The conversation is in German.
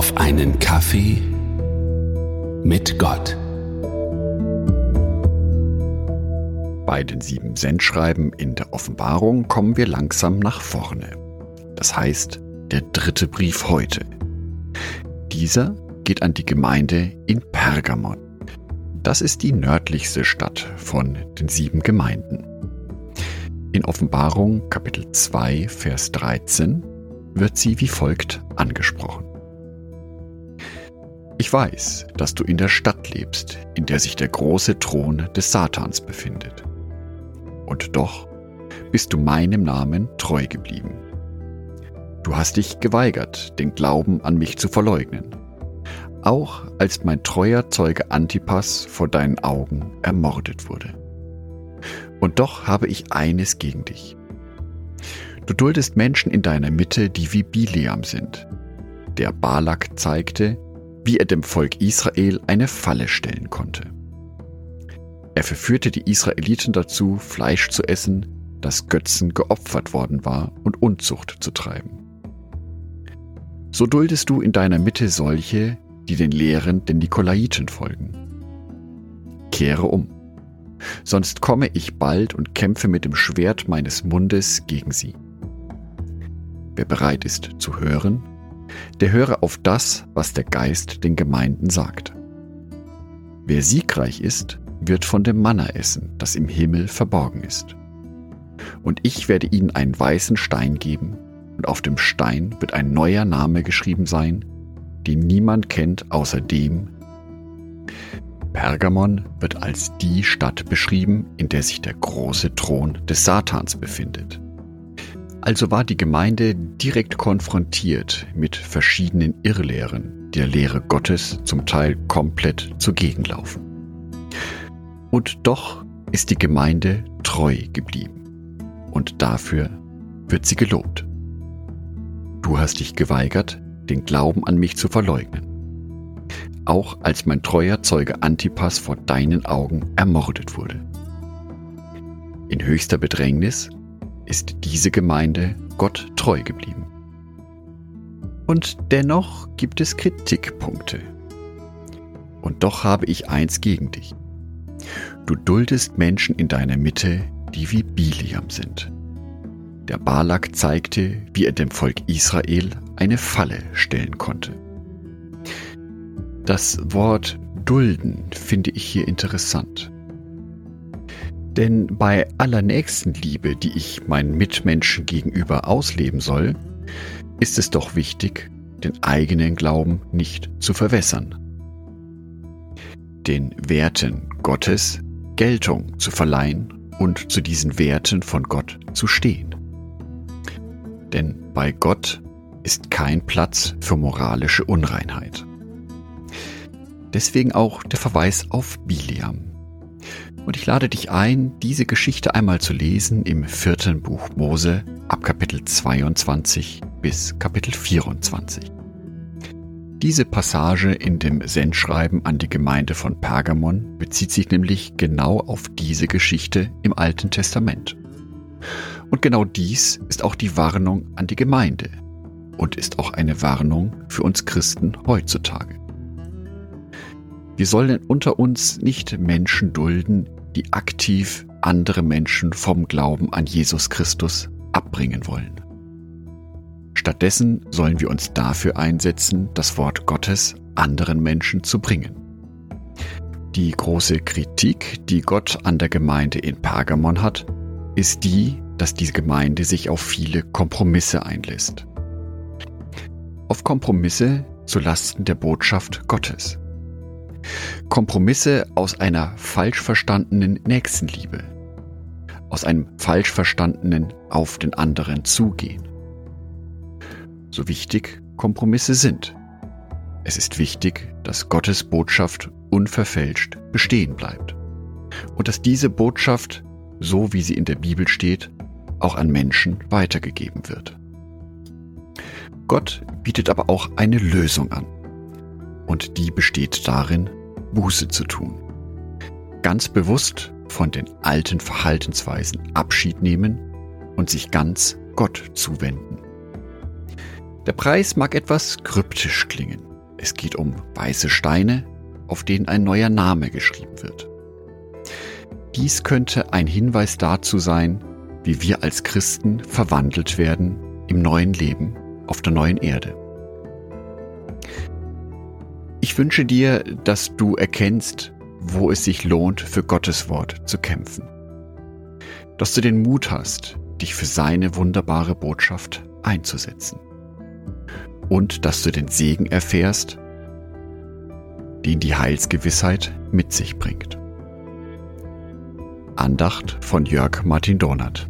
auf einen Kaffee mit Gott. Bei den sieben Sendschreiben in der Offenbarung kommen wir langsam nach vorne. Das heißt, der dritte Brief heute. Dieser geht an die Gemeinde in Pergamon. Das ist die nördlichste Stadt von den sieben Gemeinden. In Offenbarung Kapitel 2, Vers 13 wird sie wie folgt angesprochen. Ich weiß, dass du in der Stadt lebst, in der sich der große Thron des Satans befindet. Und doch bist du meinem Namen treu geblieben. Du hast dich geweigert, den Glauben an mich zu verleugnen, auch als mein treuer Zeuge Antipas vor deinen Augen ermordet wurde. Und doch habe ich eines gegen dich. Du duldest Menschen in deiner Mitte, die wie Biliam sind. Der Balak zeigte, wie er dem Volk Israel eine Falle stellen konnte. Er verführte die Israeliten dazu, Fleisch zu essen, das Götzen geopfert worden war, und Unzucht zu treiben. So duldest du in deiner Mitte solche, die den Lehren der Nikolaiten folgen. Kehre um, sonst komme ich bald und kämpfe mit dem Schwert meines Mundes gegen sie. Wer bereit ist zu hören, der höre auf das, was der Geist den Gemeinden sagt. Wer siegreich ist, wird von dem Manna essen, das im Himmel verborgen ist. Und ich werde ihnen einen weißen Stein geben, und auf dem Stein wird ein neuer Name geschrieben sein, den niemand kennt außer dem. Pergamon wird als die Stadt beschrieben, in der sich der große Thron des Satans befindet. Also war die Gemeinde direkt konfrontiert mit verschiedenen Irrlehren, die der Lehre Gottes zum Teil komplett zugegen laufen. Und doch ist die Gemeinde treu geblieben. Und dafür wird sie gelobt. Du hast dich geweigert, den Glauben an mich zu verleugnen. Auch als mein treuer Zeuge Antipas vor deinen Augen ermordet wurde. In höchster Bedrängnis ist diese Gemeinde Gott treu geblieben. Und dennoch gibt es Kritikpunkte. Und doch habe ich eins gegen dich. Du duldest Menschen in deiner Mitte, die wie Biliam sind. Der Balak zeigte, wie er dem Volk Israel eine Falle stellen konnte. Das Wort dulden finde ich hier interessant. Denn bei aller Nächstenliebe, die ich meinen Mitmenschen gegenüber ausleben soll, ist es doch wichtig, den eigenen Glauben nicht zu verwässern. Den Werten Gottes Geltung zu verleihen und zu diesen Werten von Gott zu stehen. Denn bei Gott ist kein Platz für moralische Unreinheit. Deswegen auch der Verweis auf Biliam. Und ich lade dich ein, diese Geschichte einmal zu lesen im vierten Buch Mose ab Kapitel 22 bis Kapitel 24. Diese Passage in dem Sendschreiben an die Gemeinde von Pergamon bezieht sich nämlich genau auf diese Geschichte im Alten Testament. Und genau dies ist auch die Warnung an die Gemeinde und ist auch eine Warnung für uns Christen heutzutage. Wir sollen unter uns nicht Menschen dulden, die aktiv andere Menschen vom Glauben an Jesus Christus abbringen wollen. Stattdessen sollen wir uns dafür einsetzen, das Wort Gottes anderen Menschen zu bringen. Die große Kritik, die Gott an der Gemeinde in Pergamon hat, ist die, dass diese Gemeinde sich auf viele Kompromisse einlässt. Auf Kompromisse zu Lasten der Botschaft Gottes. Kompromisse aus einer falsch verstandenen Nächstenliebe, aus einem falsch verstandenen auf den anderen zugehen. So wichtig Kompromisse sind. Es ist wichtig, dass Gottes Botschaft unverfälscht bestehen bleibt und dass diese Botschaft, so wie sie in der Bibel steht, auch an Menschen weitergegeben wird. Gott bietet aber auch eine Lösung an und die besteht darin, Buße zu tun. Ganz bewusst von den alten Verhaltensweisen Abschied nehmen und sich ganz Gott zuwenden. Der Preis mag etwas kryptisch klingen, es geht um weiße Steine, auf denen ein neuer Name geschrieben wird. Dies könnte ein Hinweis dazu sein, wie wir als Christen verwandelt werden im neuen Leben auf der neuen Erde. Ich wünsche dir, dass du erkennst, wo es sich lohnt, für Gottes Wort zu kämpfen. Dass du den Mut hast, dich für seine wunderbare Botschaft einzusetzen. Und dass du den Segen erfährst, den die Heilsgewissheit mit sich bringt. Andacht von Jörg Martin Donat.